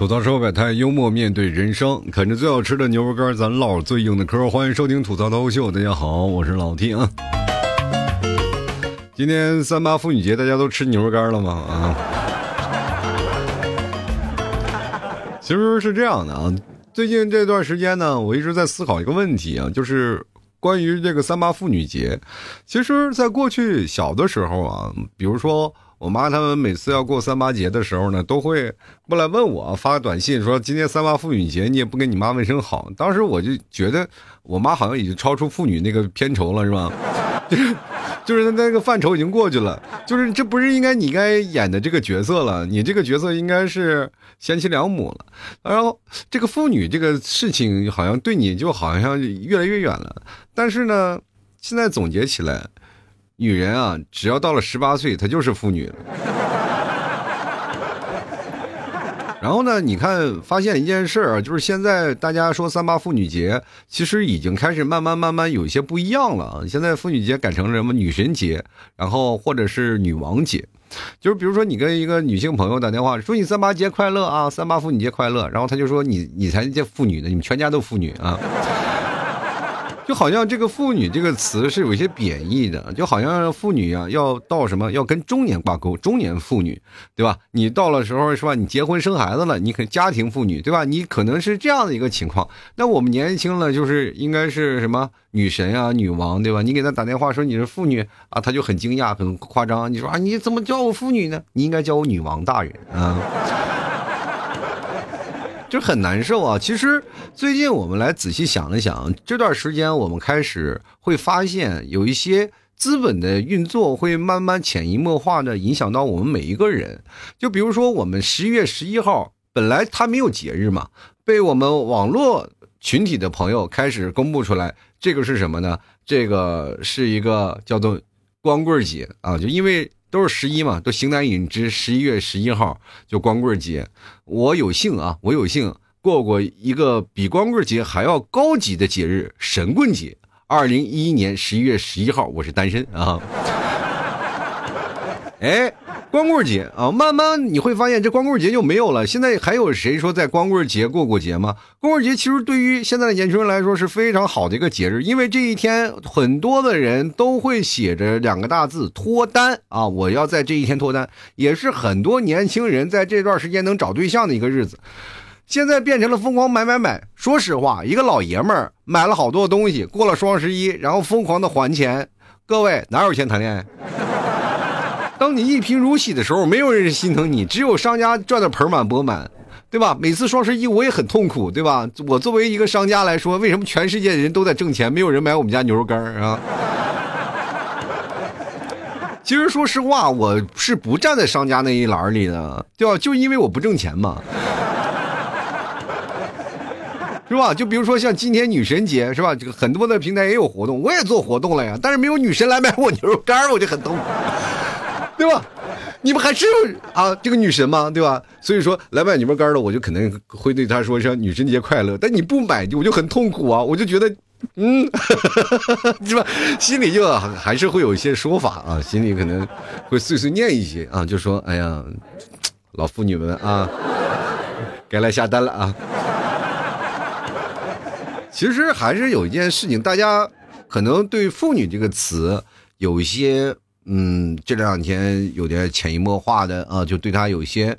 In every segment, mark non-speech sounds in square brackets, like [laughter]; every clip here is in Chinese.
吐槽社会百态，幽默面对人生，啃着最好吃的牛肉干，咱唠最硬的嗑。欢迎收听吐槽脱口秀，大家好，我是老 T 啊。今天三八妇女节，大家都吃牛肉干了吗？啊，其实是这样的啊。最近这段时间呢，我一直在思考一个问题啊，就是关于这个三八妇女节。其实，在过去小的时候啊，比如说。我妈他们每次要过三八节的时候呢，都会过来问我，发个短信说：“今天三八妇女节，你也不跟你妈问声好。”当时我就觉得，我妈好像已经超出妇女那个片酬了，是吧？[laughs] 就是就是那个范畴已经过去了，就是这不是应该你该演的这个角色了，你这个角色应该是贤妻良母了。然后这个妇女这个事情好像对你就好像越来越远了。但是呢，现在总结起来。女人啊，只要到了十八岁，她就是妇女了。[laughs] 然后呢，你看，发现一件事儿啊，就是现在大家说三八妇女节，其实已经开始慢慢慢慢有些不一样了啊。现在妇女节改成了什么女神节，然后或者是女王节，就是比如说你跟一个女性朋友打电话，说你三八节快乐啊，三八妇女节快乐，然后她就说你你才叫妇女呢，你们全家都妇女啊。就好像这个“妇女”这个词是有一些贬义的，就好像妇女啊要到什么要跟中年挂钩，中年妇女，对吧？你到了时候是吧？你结婚生孩子了，你可家庭妇女，对吧？你可能是这样的一个情况。那我们年轻了，就是应该是什么女神啊、女王，对吧？你给她打电话说你是妇女啊，她就很惊讶、很夸张。你说啊，你怎么叫我妇女呢？你应该叫我女王大人啊。就很难受啊！其实最近我们来仔细想了想，这段时间我们开始会发现，有一些资本的运作会慢慢潜移默化的影响到我们每一个人。就比如说，我们十一月十一号本来它没有节日嘛，被我们网络群体的朋友开始公布出来，这个是什么呢？这个是一个叫做光棍节啊！就因为。都是十一嘛，都形单影只。十一月十一号就光棍节，我有幸啊，我有幸过过一个比光棍节还要高级的节日——神棍节。二零一一年十一月十一号，我是单身啊。哎。光棍节啊，慢慢你会发现这光棍节就没有了。现在还有谁说在光棍节过过节吗？光棍节其实对于现在的年轻人来说是非常好的一个节日，因为这一天很多的人都会写着两个大字脱单啊，我要在这一天脱单，也是很多年轻人在这段时间能找对象的一个日子。现在变成了疯狂买买买。说实话，一个老爷们儿买了好多东西，过了双十一，然后疯狂的还钱。各位哪有钱谈恋爱？当你一贫如洗的时候，没有人心疼你，只有商家赚的盆满钵满，对吧？每次双十一我也很痛苦，对吧？我作为一个商家来说，为什么全世界的人都在挣钱，没有人买我们家牛肉干啊？[laughs] 其实说实话，我是不站在商家那一栏里的，对吧？就因为我不挣钱嘛，是吧？就比如说像今天女神节，是吧？这个很多的平台也有活动，我也做活动了呀，但是没有女神来买我牛肉干，我就很痛苦。对吧？你们还是啊这个女神吗？对吧？所以说来买牛肉干的，我就肯定会对他说一声女神节快乐。但你不买，我就很痛苦啊！我就觉得，嗯，[laughs] 是吧？心里就还是会有一些说法啊，心里可能会碎碎念一些啊，就说：“哎呀，老妇女们啊，该来下单了啊。”其实还是有一件事情，大家可能对“妇女”这个词有一些。嗯，这两天有点潜移默化的啊，就对他有一些，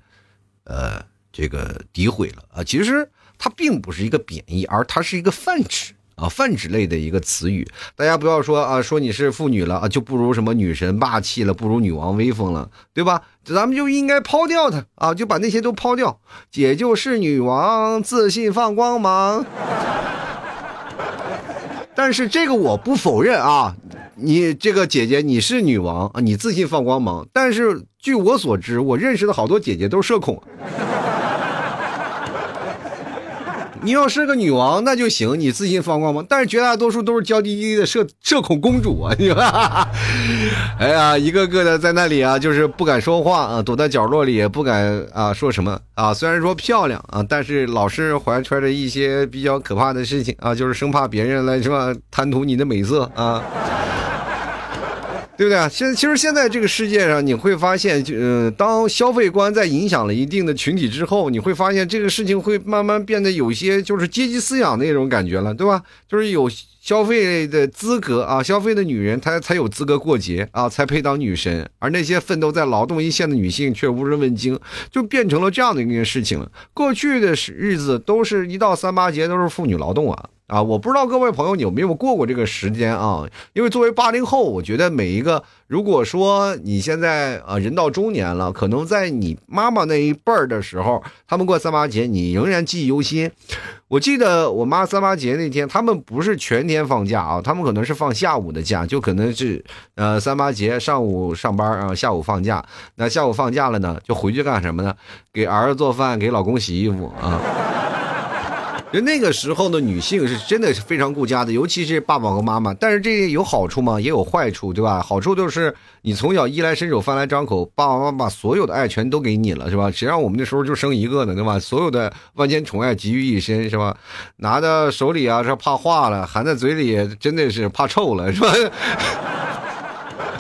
呃，这个诋毁了啊。其实它并不是一个贬义，而它是一个泛指啊，泛指类的一个词语。大家不要说啊，说你是妇女了啊，就不如什么女神霸气了，不如女王威风了，对吧？咱们就应该抛掉它啊，就把那些都抛掉。姐就是女王，自信放光芒。[laughs] 但是这个我不否认啊。你这个姐姐，你是女王啊，你自信放光芒。但是据我所知，我认识的好多姐姐都是社恐。你要是个女王那就行，你自信放光芒。但是绝大多数都是娇滴滴的社社恐公主啊！你 [laughs] 哎呀，一个个的在那里啊，就是不敢说话啊，躲在角落里也不敢啊说什么啊。虽然说漂亮啊，但是老是怀揣着一些比较可怕的事情啊，就是生怕别人来是吧贪图你的美色啊。对不对啊？现其实现在这个世界上，你会发现，就呃，当消费观在影响了一定的群体之后，你会发现这个事情会慢慢变得有些就是阶级思想那种感觉了，对吧？就是有消费的资格啊，消费的女人她才有资格过节啊，才配当女神，而那些奋斗在劳动一线的女性却无人问津，就变成了这样的一件事情了。过去的日子都是一到三八节都是妇女劳动啊。啊，我不知道各位朋友你有没有过过这个时间啊？因为作为八零后，我觉得每一个，如果说你现在啊人到中年了，可能在你妈妈那一辈儿的时候，他们过三八节，你仍然记忆犹新。我记得我妈三八节那天，他们不是全天放假啊，他们可能是放下午的假，就可能是呃三八节上午上班啊，下午放假。那下午放假了呢，就回去干什么呢？给儿子做饭，给老公洗衣服啊。就那个时候的女性是真的是非常顾家的，尤其是爸爸和妈妈。但是这有好处吗？也有坏处，对吧？好处就是你从小衣来伸手、饭来张口，爸爸妈妈把所有的爱全都给你了，是吧？谁让我们那时候就生一个呢，对吧？所有的万千宠爱集于一身，是吧？拿在手里啊，是怕化了；含在嘴里，真的是怕臭了，是吧？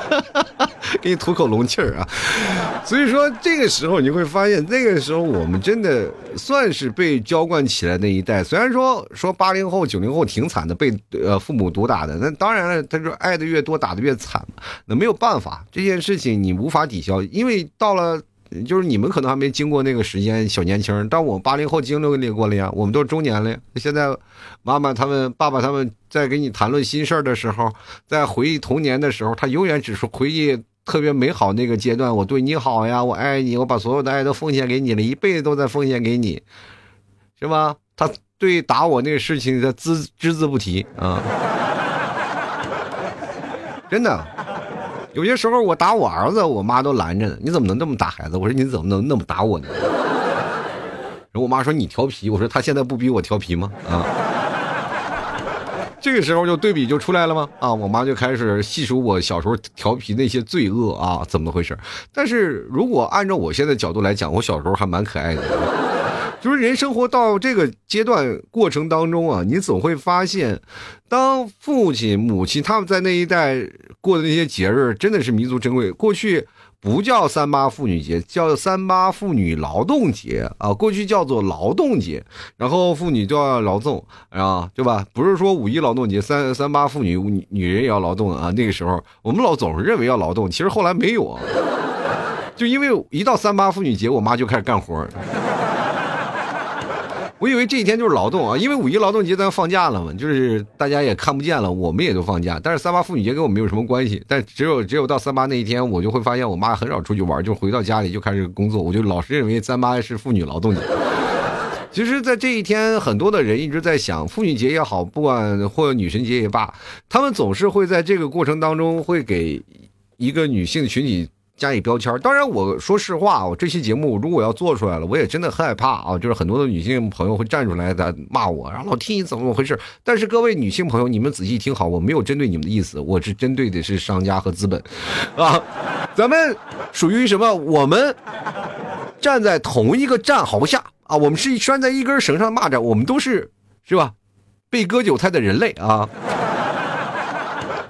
哈哈哈哈给你吐口龙气儿啊！所以说，这个时候你会发现，那个时候我们真的算是被娇惯起来那一代。虽然说说八零后、九零后挺惨的，被呃父母毒打的，那当然了，他说爱的越多，打的越惨那没有办法，这件事情你无法抵消，因为到了就是你们可能还没经过那个时间，小年轻，但我八零后经历过了呀，我们都中年了呀。现在妈妈他们、爸爸他们在给你谈论心事儿的时候，在回忆童年的时候，他永远只是回忆。特别美好那个阶段，我对你好呀，我爱你，我把所有的爱都奉献给你了，一辈子都在奉献给你，是吧？他对打我那个事情，他只只字不提啊，真的。有些时候我打我儿子，我妈都拦着呢。你怎么能这么打孩子？我说你怎么能那么打我呢？然后我妈说你调皮。我说他现在不比我调皮吗？啊。这个时候就对比就出来了吗？啊，我妈就开始细数我小时候调皮那些罪恶啊，怎么回事？但是如果按照我现在角度来讲，我小时候还蛮可爱的。[laughs] 就是人生活到这个阶段过程当中啊，你总会发现，当父亲、母亲他们在那一代过的那些节日，真的是弥足珍贵。过去。不叫三八妇女节，叫三八妇女劳动节啊。过去叫做劳动节，然后妇女就要劳动啊，对吧？不是说五一劳动节，三三八妇女女女人也要劳动啊。那个时候我们老总是认为要劳动，其实后来没有啊，就因为一到三八妇女节，我妈就开始干活。我以为这一天就是劳动啊，因为五一劳动节咱放假了嘛，就是大家也看不见了，我们也都放假。但是三八妇女节跟我没有什么关系，但只有只有到三八那一天，我就会发现我妈很少出去玩，就回到家里就开始工作。我就老是认为三八是妇女劳动节。[laughs] 其实，在这一天，很多的人一直在想，妇女节也好，不管或者女神节也罢，他们总是会在这个过程当中会给一个女性群体。加以标签当然我说实话，我这期节目如果要做出来了，我也真的害怕啊！就是很多的女性朋友会站出来在骂我，然后老 T 怎么怎么回事？但是各位女性朋友，你们仔细听好，我没有针对你们的意思，我是针对的是商家和资本，啊，咱们属于什么？我们站在同一个战壕下啊，我们是拴在一根绳上的蚂蚱，我们都是是吧？被割韭菜的人类啊！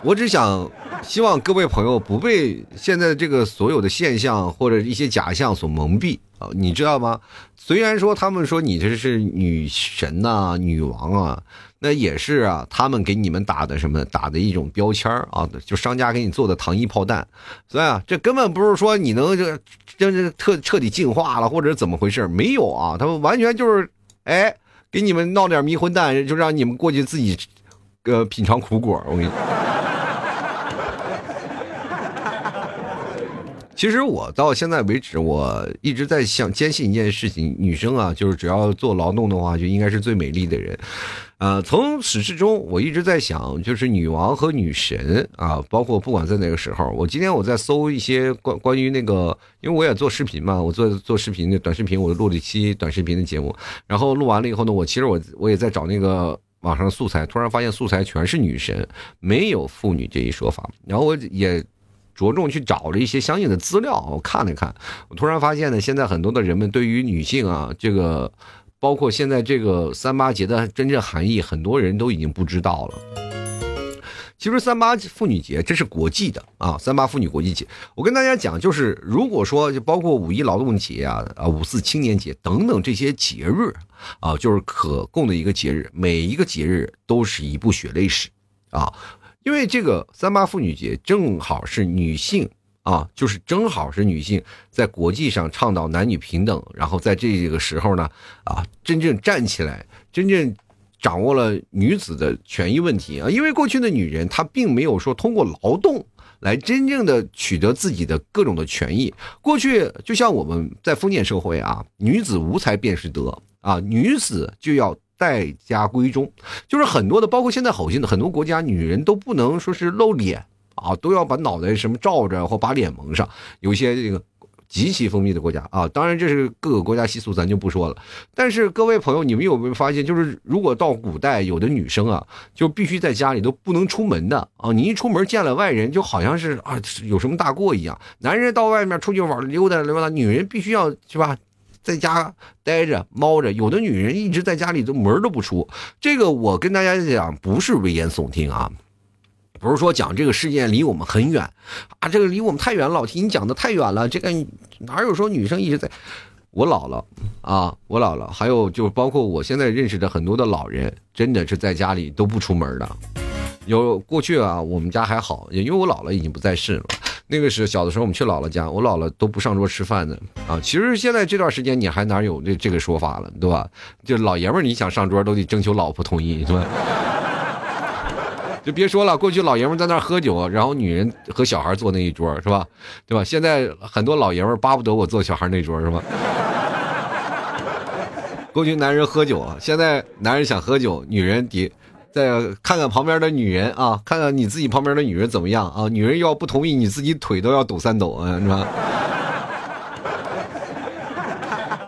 我只想。希望各位朋友不被现在这个所有的现象或者一些假象所蒙蔽啊！你知道吗？虽然说他们说你这是女神呐、女王啊，那也是啊，他们给你们打的什么打的一种标签啊，就商家给你做的糖衣炮弹。所以啊，这根本不是说你能这这这彻彻底进化了或者怎么回事？没有啊，他们完全就是哎，给你们闹点迷魂蛋，就让你们过去自己呃品尝苦果。我跟你。其实我到现在为止，我一直在想坚信一件事情：女生啊，就是只要做劳动的话，就应该是最美丽的人。呃，从始至终，我一直在想，就是女王和女神啊，包括不管在哪个时候，我今天我在搜一些关关于那个，因为我也做视频嘛，我做做视频的短视频，我录了一期短视频的节目，然后录完了以后呢，我其实我我也在找那个网上素材，突然发现素材全是女神，没有妇女这一说法，然后我也。着重去找了一些相应的资料，我看了看，我突然发现呢，现在很多的人们对于女性啊，这个包括现在这个三八节的真正含义，很多人都已经不知道了。其实三八妇女节这是国际的啊，三八妇女国际节。我跟大家讲，就是如果说就包括五一劳动节啊、啊五四青年节等等这些节日啊，就是可供的一个节日，每一个节日都是一部血泪史啊。因为这个三八妇女节正好是女性啊，就是正好是女性在国际上倡导男女平等，然后在这个时候呢啊，真正站起来，真正。掌握了女子的权益问题啊，因为过去的女人她并没有说通过劳动来真正的取得自己的各种的权益。过去就像我们在封建社会啊，女子无才便是德啊，女子就要待家闺中，就是很多的，包括现在好些的很多国家，女人都不能说是露脸啊，都要把脑袋什么罩着或把脸蒙上，有些这个。极其封闭的国家啊，当然这是各个国家习俗，咱就不说了。但是各位朋友，你们有没有发现，就是如果到古代，有的女生啊，就必须在家里都不能出门的啊。你一出门见了外人，就好像是啊有什么大过一样。男人到外面出去玩溜达溜达，女人必须要是吧，在家待着猫着。有的女人一直在家里都门都不出。这个我跟大家讲，不是危言耸听啊。不是说讲这个事件离我们很远啊，这个离我们太远了。老提你讲的太远了，这个哪有说女生一直在？我姥姥啊，我姥姥，还有就包括我现在认识的很多的老人，真的是在家里都不出门的。有过去啊，我们家还好，因为我姥姥已经不在世了。那个是小的时候我们去姥姥家，我姥姥都不上桌吃饭的啊。其实现在这段时间你还哪有这这个说法了，对吧？就老爷们儿你想上桌都得征求老婆同意，是吧？[laughs] 就别说了，过去老爷们在那喝酒，然后女人和小孩坐那一桌，是吧？对吧？现在很多老爷们巴不得我坐小孩那桌，是吧？过去男人喝酒，现在男人想喝酒，女人得再看看旁边的女人啊，看看你自己旁边的女人怎么样啊？女人要不同意，你自己腿都要抖三抖啊，是吧？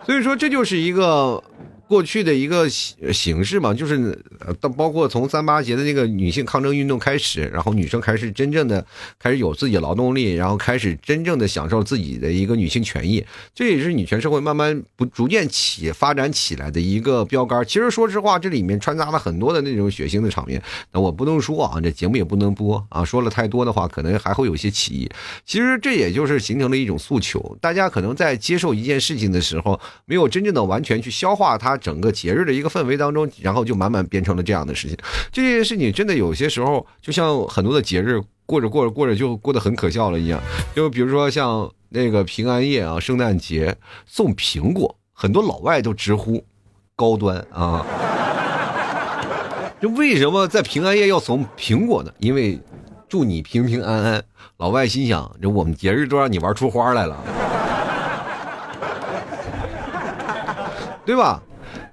[laughs] 所以说，这就是一个。过去的一个形形式嘛，就是呃，包括从三八节的那个女性抗争运动开始，然后女生开始真正的开始有自己劳动力，然后开始真正的享受自己的一个女性权益，这也是女权社会慢慢不逐渐起发展起来的一个标杆。其实说实话，这里面穿插了很多的那种血腥的场面，那我不能说啊，这节目也不能播啊，说了太多的话，可能还会有些歧义。其实这也就是形成了一种诉求，大家可能在接受一件事情的时候，没有真正的完全去消化它。整个节日的一个氛围当中，然后就慢慢变成了这样的事情。这件事情真的有些时候，就像很多的节日过着过着过着就过得很可笑了一样。就比如说像那个平安夜啊、圣诞节送苹果，很多老外都直呼高端啊。就为什么在平安夜要送苹果呢？因为祝你平平安安。老外心想，这我们节日都让你玩出花来了，对吧？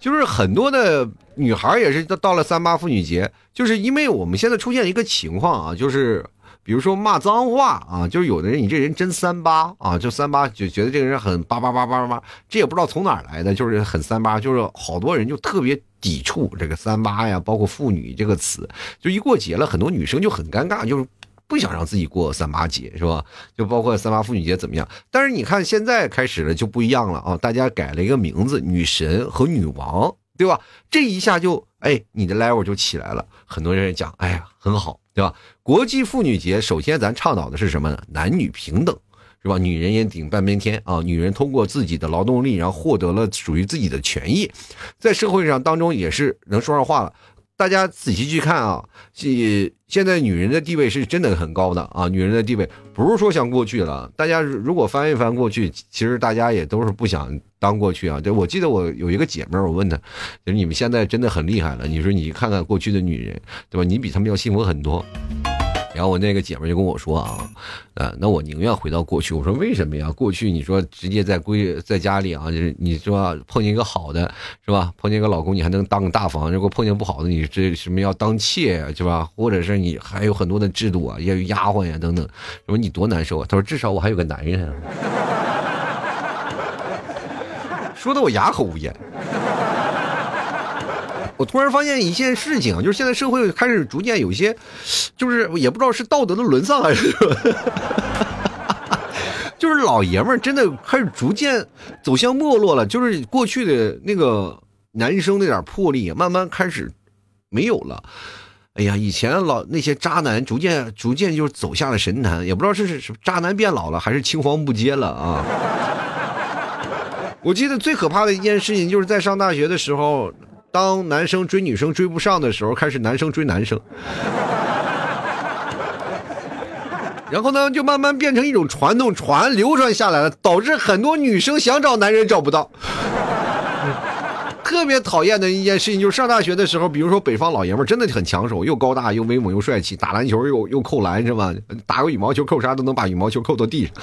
就是很多的女孩也是到了三八妇女节，就是因为我们现在出现一个情况啊，就是比如说骂脏话啊，就是有的人你这人真三八啊，就三八就觉得这个人很八八八八八，这也不知道从哪儿来的，就是很三八，就是好多人就特别抵触这个三八呀，包括妇女这个词，就一过节了，很多女生就很尴尬，就是。不想让自己过三八节是吧？就包括三八妇女节怎么样？但是你看现在开始了就不一样了啊！大家改了一个名字，女神和女王，对吧？这一下就哎，你的 level 就起来了。很多人讲，哎呀，很好，对吧？国际妇女节，首先咱倡导的是什么呢？男女平等，是吧？女人也顶半边天啊！女人通过自己的劳动力，然后获得了属于自己的权益，在社会上当中也是能说上话了。大家仔细去看啊，现现在女人的地位是真的很高的啊！女人的地位不是说像过去了。大家如果翻一翻过去，其实大家也都是不想当过去啊。对我记得我有一个姐妹，我问她，就是你们现在真的很厉害了。你说你看看过去的女人，对吧？你比她们要幸福很多。然后我那个姐妹就跟我说啊，呃，那我宁愿回到过去。我说为什么呀？过去你说直接在闺在家里啊，就是你说碰见一个好的是吧？碰见一个老公你还能当个大房，如果碰见不好的，你这什么要当妾呀是吧？或者是你还有很多的制度啊，要有丫鬟呀等等，说你多难受啊。他说至少我还有个男人啊，[laughs] 说的我哑口无言。我突然发现一件事情啊，就是现在社会开始逐渐有些，就是也不知道是道德的沦丧还是，[laughs] 就是老爷们儿真的开始逐渐走向没落了。就是过去的那个男生那点魄力，慢慢开始没有了。哎呀，以前老那些渣男逐渐逐渐就走下了神坛，也不知道是是渣男变老了，还是青黄不接了啊。[laughs] 我记得最可怕的一件事情，就是在上大学的时候，当男生追女生追不上的时候，开始男生追男生，然后呢，就慢慢变成一种传统，传流传下来了，导致很多女生想找男人找不到。特别讨厌的一件事情就是上大学的时候，比如说北方老爷们真的很抢手，又高大又威猛又帅气，打篮球又又扣篮是吧？打个羽毛球扣杀都能把羽毛球扣到地上，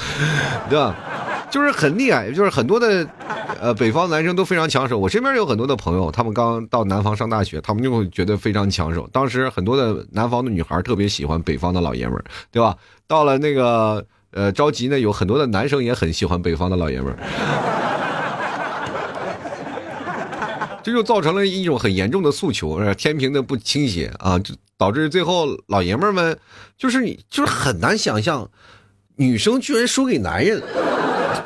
对吧？就是很厉害，就是很多的，呃，北方男生都非常抢手。我身边有很多的朋友，他们刚到南方上大学，他们就会觉得非常抢手。当时很多的南方的女孩特别喜欢北方的老爷们儿，对吧？到了那个呃着急呢，有很多的男生也很喜欢北方的老爷们儿。这就造成了一种很严重的诉求，天平的不倾斜啊，导致最后老爷们们就是你就是很难想象，女生居然输给男人，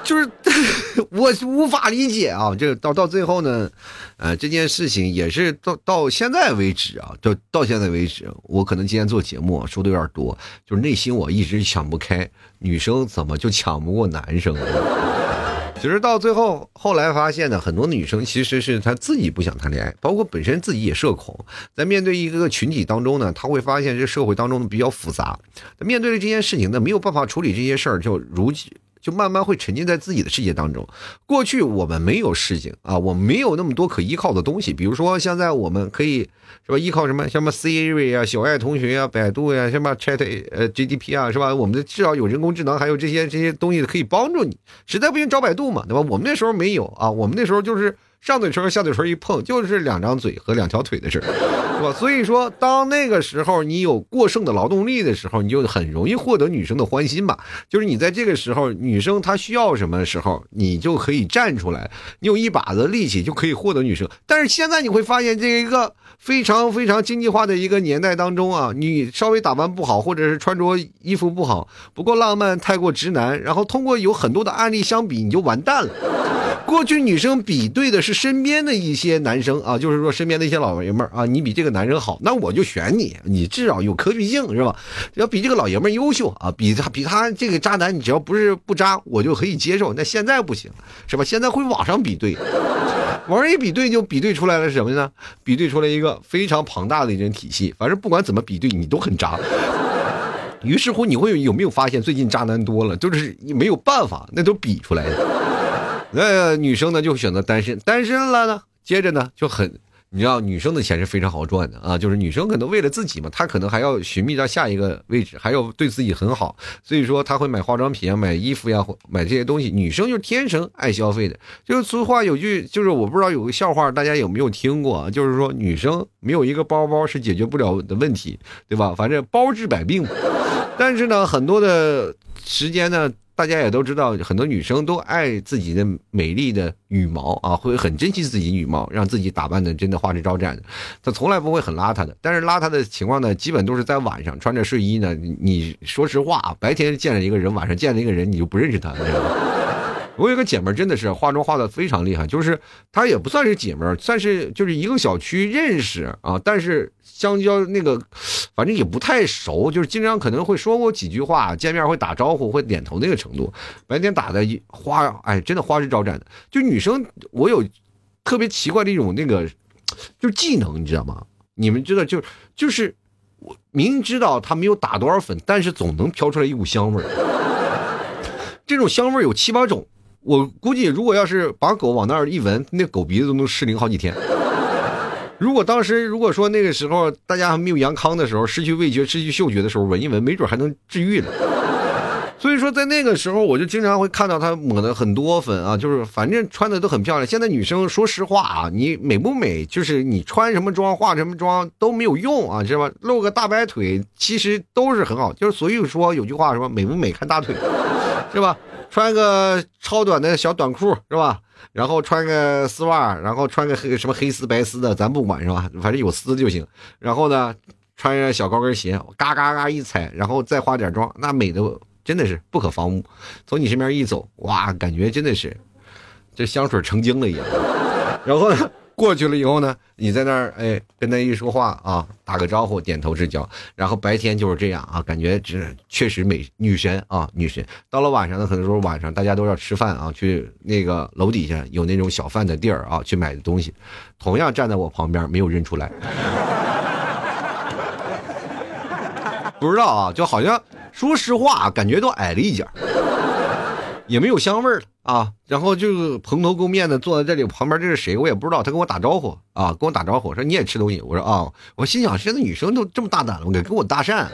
就是 [laughs] 我无法理解啊！这到到最后呢，呃，这件事情也是到到现在为止啊，到到现在为止，我可能今天做节目说的有点多，就是内心我一直想不开，女生怎么就抢不过男生？[laughs] 其实到最后，后来发现呢，很多女生其实是她自己不想谈恋爱，包括本身自己也社恐，在面对一个个群体当中呢，她会发现这社会当中比较复杂，面对这件事情呢，没有办法处理这些事儿，就如。就慢慢会沉浸在自己的世界当中。过去我们没有事情啊，我们没有那么多可依靠的东西。比如说，现在我们可以是吧？依靠什么？什么 Siri 啊、小爱同学啊、百度呀、什么 Chat 呃 GDP 啊，是吧？我们的至少有人工智能，还有这些这些东西可以帮助你。实在不行找百度嘛，对吧？我们那时候没有啊，我们那时候就是。上嘴唇和下嘴唇一碰，就是两张嘴和两条腿的事儿，是吧？所以说，当那个时候你有过剩的劳动力的时候，你就很容易获得女生的欢心吧。就是你在这个时候，女生她需要什么时候，你就可以站出来，你有一把子力气就可以获得女生。但是现在你会发现，这一个非常非常经济化的一个年代当中啊，你稍微打扮不好，或者是穿着衣服不好，不够浪漫，太过直男，然后通过有很多的案例相比，你就完蛋了。过去女生比对的是身边的一些男生啊，就是说身边的一些老爷们儿啊，你比这个男生好，那我就选你，你至少有可比性是吧？要比这个老爷们儿优秀啊，比他比他这个渣男，你只要不是不渣，我就可以接受。那现在不行，是吧？现在会网上比对，网上一比对就比对出来了什么呢？比对出来一个非常庞大的一种体系，反正不管怎么比对，你都很渣。于是乎，你会有没有发现最近渣男多了？就是你没有办法，那都比出来的。那女生呢就选择单身，单身了呢，接着呢就很，你知道女生的钱是非常好赚的啊，就是女生可能为了自己嘛，她可能还要寻觅到下一个位置，还要对自己很好，所以说她会买化妆品啊，买衣服呀，买这些东西。女生就是天生爱消费的，就是俗话有句，就是我不知道有个笑话，大家有没有听过？就是说女生没有一个包包是解决不了的问题，对吧？反正包治百病。但是呢，很多的时间呢。大家也都知道，很多女生都爱自己的美丽的羽毛啊，会很珍惜自己羽毛，让自己打扮的真的花枝招展的。她从来不会很邋遢的，但是邋遢的情况呢，基本都是在晚上穿着睡衣呢。你说实话，白天见了一个人，晚上见了一个人，你就不认识他，了？我有个姐们真的是化妆化的非常厉害，就是她也不算是姐们算是就是一个小区认识啊，但是相交那个，反正也不太熟，就是经常可能会说过几句话，见面会打招呼，会点头那个程度。白天打的花，哎，真的花枝招展的。就女生，我有特别奇怪的一种那个，就技能，你知道吗？你们知道，就就是我明知道她没有打多少粉，但是总能飘出来一股香味儿。这种香味有七八种。我估计，如果要是把狗往那儿一闻，那狗鼻子都能失灵好几天。如果当时如果说那个时候大家还没有阳康的时候，失去味觉、失去嗅觉的时候，闻一闻，没准还能治愈呢。所以说，在那个时候，我就经常会看到她抹的很多粉啊，就是反正穿的都很漂亮。现在女生说实话啊，你美不美，就是你穿什么妆、化什么妆都没有用啊，知道吧？露个大白腿其实都是很好，就是所以说有句话说美不美看大腿，是吧？穿个超短的小短裤是吧？然后穿个丝袜，然后穿个黑什么黑丝白丝的，咱不管是吧？反正有丝就行。然后呢，穿上小高跟鞋，嘎嘎嘎一踩，然后再化点妆，那美的真的是不可方物。从你身边一走，哇，感觉真的是，这香水成精了一样。然后呢，过去了以后呢，你在那儿哎跟他一说话啊，打个招呼，点头之交。然后白天就是这样啊，感觉这确实美女神啊，女神。到了晚上呢，很多时候晚上大家都要吃饭啊，去那个楼底下有那种小贩的地儿啊，去买的东西。同样站在我旁边，没有认出来。不知道啊，就好像说实话，感觉都矮了一截也没有香味儿了。啊，然后就蓬头垢面的坐在这里，旁边这是谁？我也不知道。他跟我打招呼啊，跟我打招呼说你也吃东西。我说啊，我心想现在女生都这么大胆了，我给跟我搭讪啊。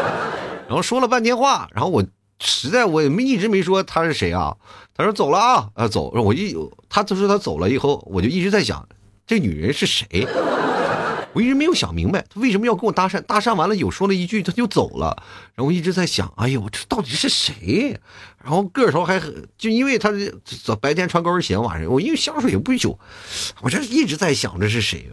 [laughs] 然后说了半天话，然后我实在我也没一直没说他是谁啊。他说走了啊，啊走。我一他他说他走了以后，我就一直在想这女人是谁。我一直没有想明白，他为什么要跟我搭讪？搭讪完了有说了一句，他就走了。然后我一直在想，哎呦，我这到底是谁？然后个头还很，就因为他早白天穿高跟鞋，晚上我因为香水也不久，我这一直在想着是谁。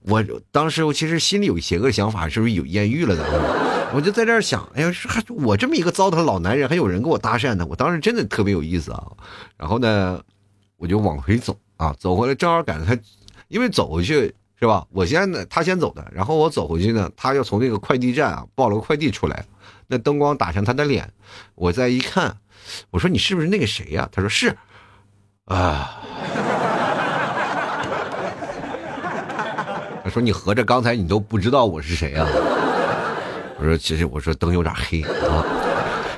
我当时我其实心里有邪恶想法，是不是有艳遇了的？我就在这想，哎呀，还我这么一个糟蹋老男人，还有人跟我搭讪呢。我当时真的特别有意思啊。然后呢，我就往回走啊，走回来正好赶上他，因为走回去。是吧？我先呢，他先走的，然后我走回去呢，他要从那个快递站啊抱了个快递出来，那灯光打上他的脸，我再一看，我说你是不是那个谁呀？他说是，啊，他说你合着刚才你都不知道我是谁啊？我说其实我说灯有点黑啊。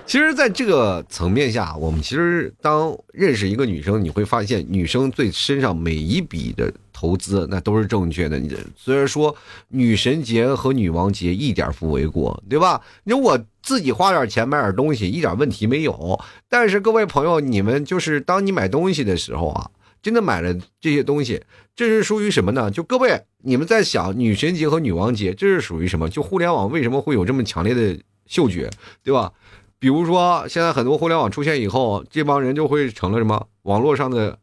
其实，在这个层面下，我们其实当认识一个女生，你会发现女生最身上每一笔的。投资那都是正确的。你虽然说女神节和女王节一点不为过，对吧？你说我自己花点钱买点东西一点问题没有。但是各位朋友，你们就是当你买东西的时候啊，真的买了这些东西，这是属于什么呢？就各位你们在想女神节和女王节，这是属于什么？就互联网为什么会有这么强烈的嗅觉，对吧？比如说现在很多互联网出现以后，这帮人就会成了什么网络上的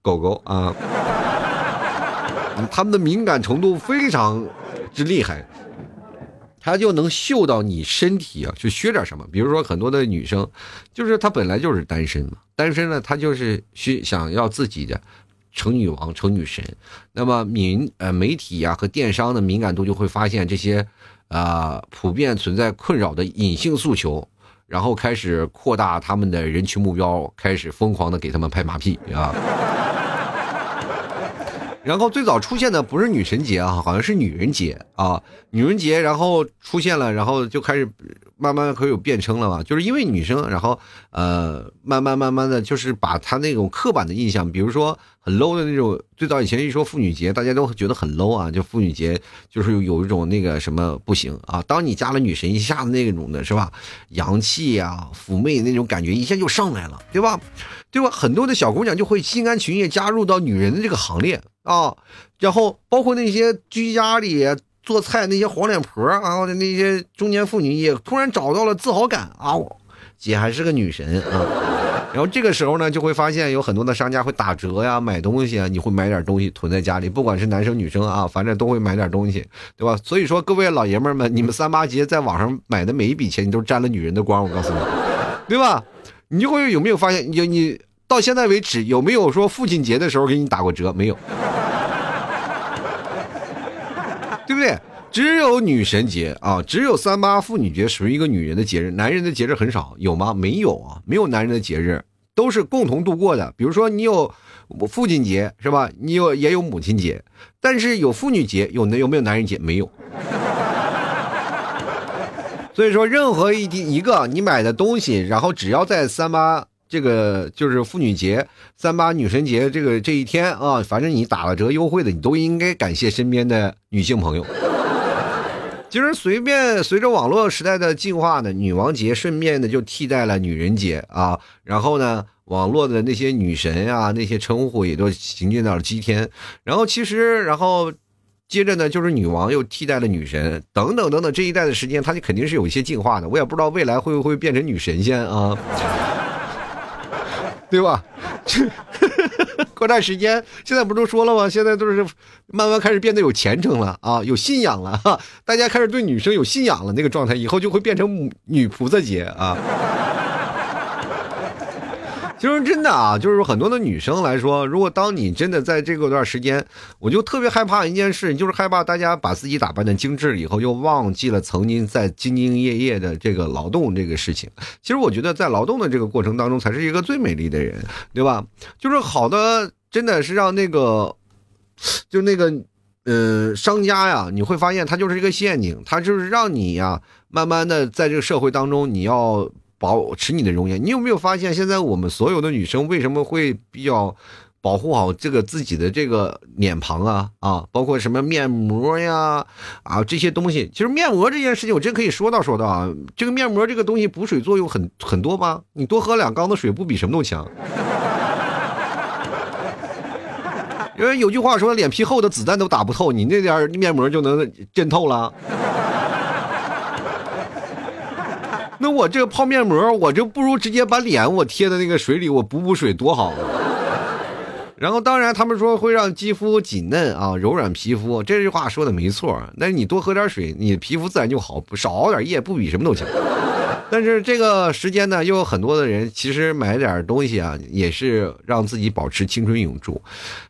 狗狗啊。他们的敏感程度非常之厉害，他就能嗅到你身体啊，就缺点什么。比如说，很多的女生，就是她本来就是单身嘛，单身呢，她就是需想要自己的成女王、成女神。那么民呃媒体呀和电商的敏感度就会发现这些啊普遍存在困扰的隐性诉求，然后开始扩大他们的人群目标，开始疯狂的给他们拍马屁啊。然后最早出现的不是女神节啊，好像是女人节啊，女人节，然后出现了，然后就开始慢慢可有变称了嘛，就是因为女生，然后呃，慢慢慢慢的就是把她那种刻板的印象，比如说。很 low 的那种，最早以前一说妇女节，大家都觉得很 low 啊，就妇女节就是有一种那个什么不行啊。当你加了女神，一下子那种的是吧，洋气呀、妩媚那种感觉一下就上来了，对吧？对吧？很多的小姑娘就会心甘情愿加入到女人的这个行列啊。然后包括那些居家里做菜那些黄脸婆啊，那些中年妇女也突然找到了自豪感啊，姐还是个女神啊。然后这个时候呢，就会发现有很多的商家会打折呀，买东西啊，你会买点东西囤在家里，不管是男生女生啊，反正都会买点东西，对吧？所以说各位老爷们们，你们三八节在网上买的每一笔钱，你都沾了女人的光，我告诉你，对吧？你就会有没有发现，你你到现在为止有没有说父亲节的时候给你打过折？没有，对不对？只有女神节啊，只有三八妇女节属于一个女人的节日，男人的节日很少，有吗？没有啊，没有男人的节日，都是共同度过的。比如说你有父亲节是吧？你有也有母亲节，但是有妇女节，有有没有男人节？没有。所以说，任何一一个你买的东西，然后只要在三八这个就是妇女节、三八女神节这个这一天啊，反正你打了折优惠的，你都应该感谢身边的女性朋友。[laughs] 其实随便随着网络时代的进化呢，女王节顺便的就替代了女人节啊，然后呢，网络的那些女神啊，那些称呼也都行进到了今天。然后其实，然后接着呢，就是女王又替代了女神，等等等等，这一代的时间，它就肯定是有一些进化的。我也不知道未来会不会变成女神仙啊，对吧？[laughs] 过段时间，现在不都说了吗？现在都是慢慢开始变得有虔诚了啊，有信仰了，大家开始对女生有信仰了，那个状态以后就会变成女菩萨节啊。其实真的啊，就是很多的女生来说，如果当你真的在这个段时间，我就特别害怕一件事，就是害怕大家把自己打扮的精致以后，又忘记了曾经在兢兢业业的这个劳动这个事情。其实我觉得在劳动的这个过程当中，才是一个最美丽的人，对吧？就是好的，真的是让那个，就那个，呃，商家呀，你会发现他就是一个陷阱，他就是让你呀，慢慢的在这个社会当中，你要。保持你的容颜，你有没有发现，现在我们所有的女生为什么会比较保护好这个自己的这个脸庞啊啊，包括什么面膜呀啊这些东西？其实面膜这件事情，我真可以说道说道啊。这个面膜这个东西补水作用很很多吧？你多喝两缸的水，不比什么都强。因为有句话说，脸皮厚的子弹都打不透，你那点面膜就能震透了。那我这个泡面膜，我就不如直接把脸我贴在那个水里，我补补水多好。然后当然他们说会让肌肤紧嫩啊，柔软皮肤，这句话说的没错。但是你多喝点水，你皮肤自然就好，少熬点夜不比什么都强。但是这个时间呢，又有很多的人其实买点东西啊，也是让自己保持青春永驻。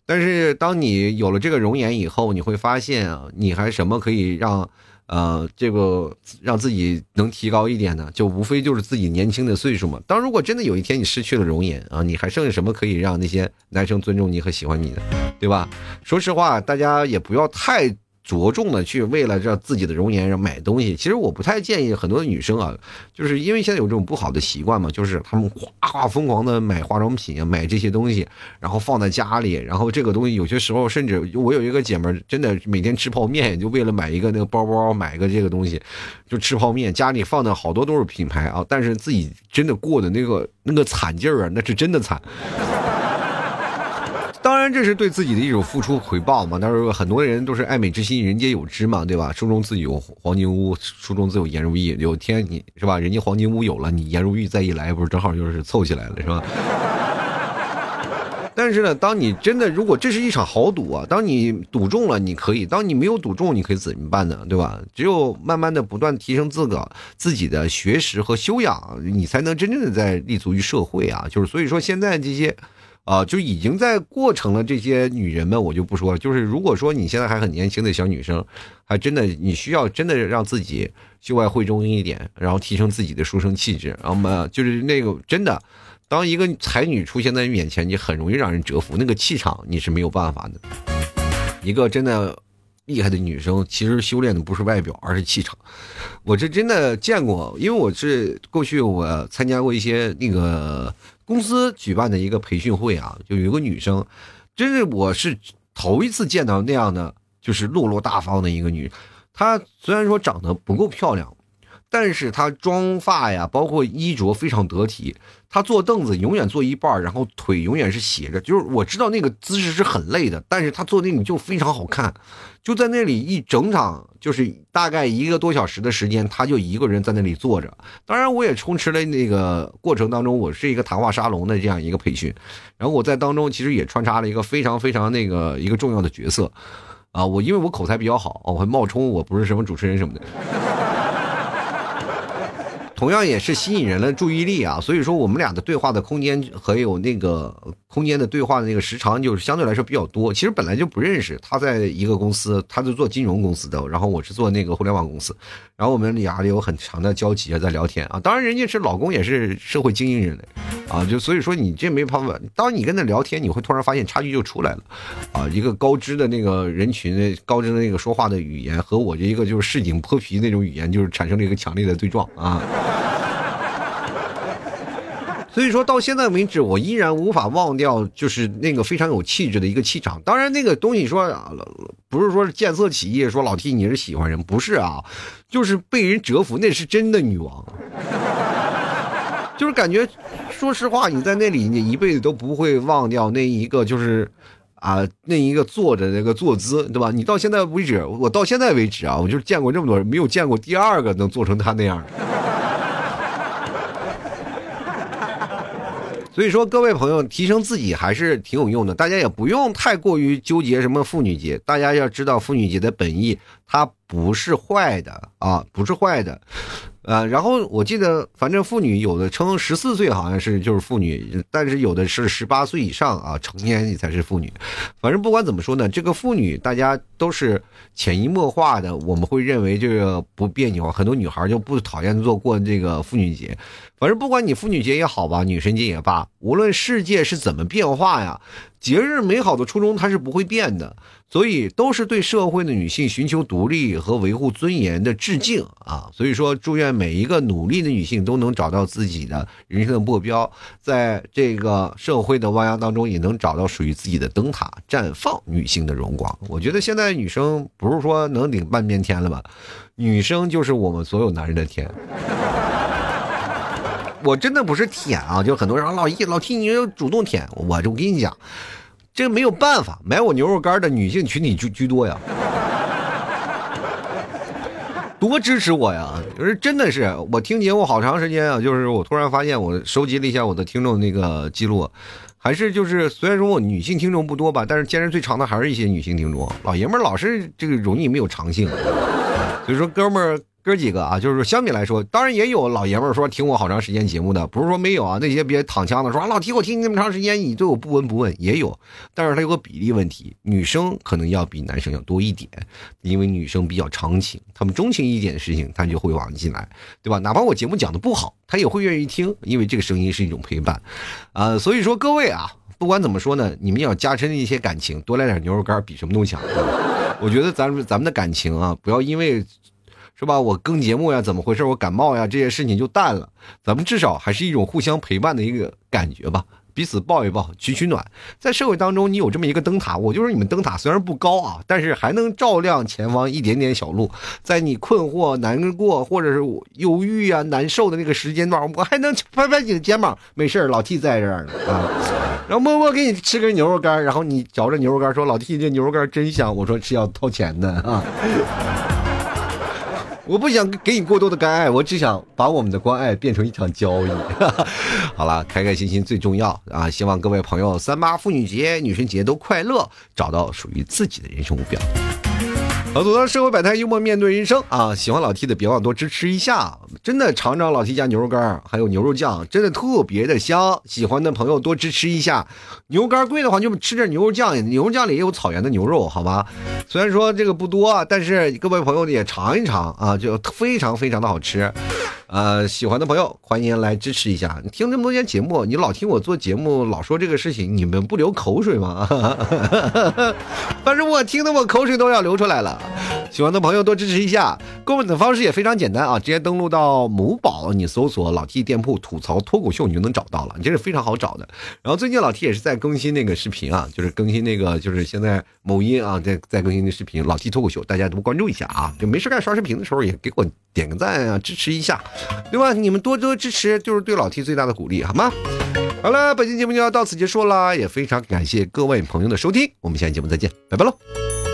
但是当你有了这个容颜以后，你会发现啊，你还什么可以让。呃，这个让自己能提高一点呢，就无非就是自己年轻的岁数嘛。当如果真的有一天你失去了容颜啊，你还剩下什么可以让那些男生尊重你和喜欢你的，对吧？说实话，大家也不要太。着重的去为了让自己的容颜上买东西，其实我不太建议很多女生啊，就是因为现在有这种不好的习惯嘛，就是她们哗哗疯狂的买化妆品，买这些东西，然后放在家里，然后这个东西有些时候甚至我有一个姐们真的每天吃泡面，就为了买一个那个包包，买一个这个东西，就吃泡面，家里放的好多都是品牌啊，但是自己真的过的那个那个惨劲儿啊，那是真的惨。当然，这是对自己的一种付出回报嘛。但是很多人都是爱美之心，人皆有之嘛，对吧？书中自有黄金屋，书中自有颜如玉。有天你是吧？人家黄金屋有了，你颜如玉再一来，不是正好就是凑起来了，是吧？[laughs] 但是呢，当你真的如果这是一场豪赌啊，当你赌中了，你可以；当你没有赌中，你可以怎么办呢？对吧？只有慢慢的不断提升自个自己的学识和修养，你才能真正的在立足于社会啊。就是所以说，现在这些。啊，就已经在过程了。这些女人们，我就不说了。就是如果说你现在还很年轻的小女生，还真的你需要真的让自己秀外慧中一点，然后提升自己的书生气质。然后嘛，就是那个真的，当一个才女出现在你面前，你很容易让人折服。那个气场你是没有办法的。一个真的厉害的女生，其实修炼的不是外表，而是气场。我这真的见过，因为我是过去我参加过一些那个。公司举办的一个培训会啊，就有一个女生，真是我是头一次见到那样的，就是落落大方的一个女。她虽然说长得不够漂亮，但是她妆发呀，包括衣着非常得体。她坐凳子永远坐一半，然后腿永远是斜着，就是我知道那个姿势是很累的，但是她坐那里就非常好看。就在那里一整场，就是大概一个多小时的时间，他就一个人在那里坐着。当然，我也充斥了那个过程当中，我是一个谈话沙龙的这样一个培训。然后我在当中其实也穿插了一个非常非常那个一个重要的角色，啊，我因为我口才比较好，我会冒充我不是什么主持人什么的。同样也是吸引人的注意力啊，所以说我们俩的对话的空间还有那个空间的对话的那个时长就是相对来说比较多。其实本来就不认识，他在一个公司，他是做金融公司的，然后我是做那个互联网公司，然后我们俩有很长的交集在聊天啊。当然人家是老公，也是社会精英人啊，就所以说你这没办法。当你跟他聊天，你会突然发现差距就出来了啊。一个高知的那个人群，高知的那个说话的语言和我这一个就是市井泼皮那种语言，就是产生了一个强烈的对撞啊。所以说到现在为止，我依然无法忘掉，就是那个非常有气质的一个气场。当然，那个东西说不是说是见色起意，说老 T 你是喜欢人，不是啊，就是被人折服，那是真的女王。就是感觉，说实话，你在那里，你一辈子都不会忘掉那一个，就是啊，那一个坐着那个坐姿，对吧？你到现在为止，我到现在为止啊，我就见过这么多人，没有见过第二个能做成他那样的。所以说，各位朋友，提升自己还是挺有用的。大家也不用太过于纠结什么妇女节。大家要知道，妇女节的本意，它不是坏的啊，不是坏的。呃，然后我记得，反正妇女有的称十四岁好像是就是妇女，但是有的是十八岁以上啊，成年你才是妇女。反正不管怎么说呢，这个妇女大家都是潜移默化的，我们会认为这个不别扭，很多女孩就不讨厌做过这个妇女节。反正不管你妇女节也好吧，女神节也罢，无论世界是怎么变化呀，节日美好的初衷它是不会变的。所以都是对社会的女性寻求独立和维护尊严的致敬啊！所以说，祝愿每一个努力的女性都能找到自己的人生的目标，在这个社会的汪洋当中，也能找到属于自己的灯塔，绽放女性的荣光。我觉得现在女生不是说能顶半边天了吧？女生就是我们所有男人的天。我真的不是舔啊，就很多人老一老听你主动舔，我就跟你讲。这个没有办法，买我牛肉干的女性群体居居多呀，[laughs] 多支持我呀！就是真的是，我听节目好长时间啊，就是我突然发现，我收集了一下我的听众那个记录，还是就是虽然说我女性听众不多吧，但是坚持最长的还是一些女性听众。老爷们儿老是这个容易没有长性，所以说哥们儿。哥几个啊，就是相比来说，当然也有老爷们儿说听我好长时间节目的，不是说没有啊。那些别躺枪的说老提我听你那么长时间，你对我不闻不问也有，但是它有个比例问题，女生可能要比男生要多一点，因为女生比较长情，他们钟情一点的事情，他就会往进来，对吧？哪怕我节目讲的不好，他也会愿意听，因为这个声音是一种陪伴，啊，所以说各位啊，不管怎么说呢，你们要加深一些感情，多来点牛肉干比什么都强。我觉得咱们咱们的感情啊，不要因为。是吧？我更节目呀，怎么回事？我感冒呀，这些事情就淡了。咱们至少还是一种互相陪伴的一个感觉吧，彼此抱一抱，取取暖。在社会当中，你有这么一个灯塔，我就是你们灯塔，虽然不高啊，但是还能照亮前方一点点小路。在你困惑、难过或者是忧郁啊、难受的那个时间段，我还能拍拍你的肩膀，没事老 T 在这儿呢啊，然后默默给你吃根牛肉干，然后你嚼着牛肉干说：“老 T 这牛肉干真香。”我说是要掏钱的啊。我不想给你过多的关爱，我只想把我们的关爱变成一场交易。[laughs] 好了，开开心心最重要啊！希望各位朋友三八妇女节、女神节都快乐，找到属于自己的人生目标。好，走到社会百态，幽默面对人生啊！喜欢老 T 的别忘多支持一下，真的尝尝老 T 家牛肉干，还有牛肉酱，真的特别的香。喜欢的朋友多支持一下。牛干贵的话就吃点牛肉酱，牛肉酱里也有草原的牛肉，好吧？虽然说这个不多，但是各位朋友也尝一尝啊，就非常非常的好吃。呃，喜欢的朋友欢迎来支持一下。你听这么多年节目，你老听我做节目，老说这个事情，你们不流口水吗？[laughs] 反正我听的我口水都要流出来了。喜欢的朋友多支持一下，购买的方式也非常简单啊，直接登录到某宝，你搜索“老 T 店铺吐槽脱口秀”，你就能找到了，这是非常好找的。然后最近老 T 也是在更新那个视频啊，就是更新那个就是现在某音啊在在更新的视频，老 T 脱口秀，大家都关注一下啊，就没事干刷视频的时候也给我点个赞啊，支持一下。[laughs] 对吧？你们多多支持，就是对老 T 最大的鼓励，好吗？好了，本期节目就要到此结束了，也非常感谢各位朋友的收听，我们下期节目再见，拜拜喽。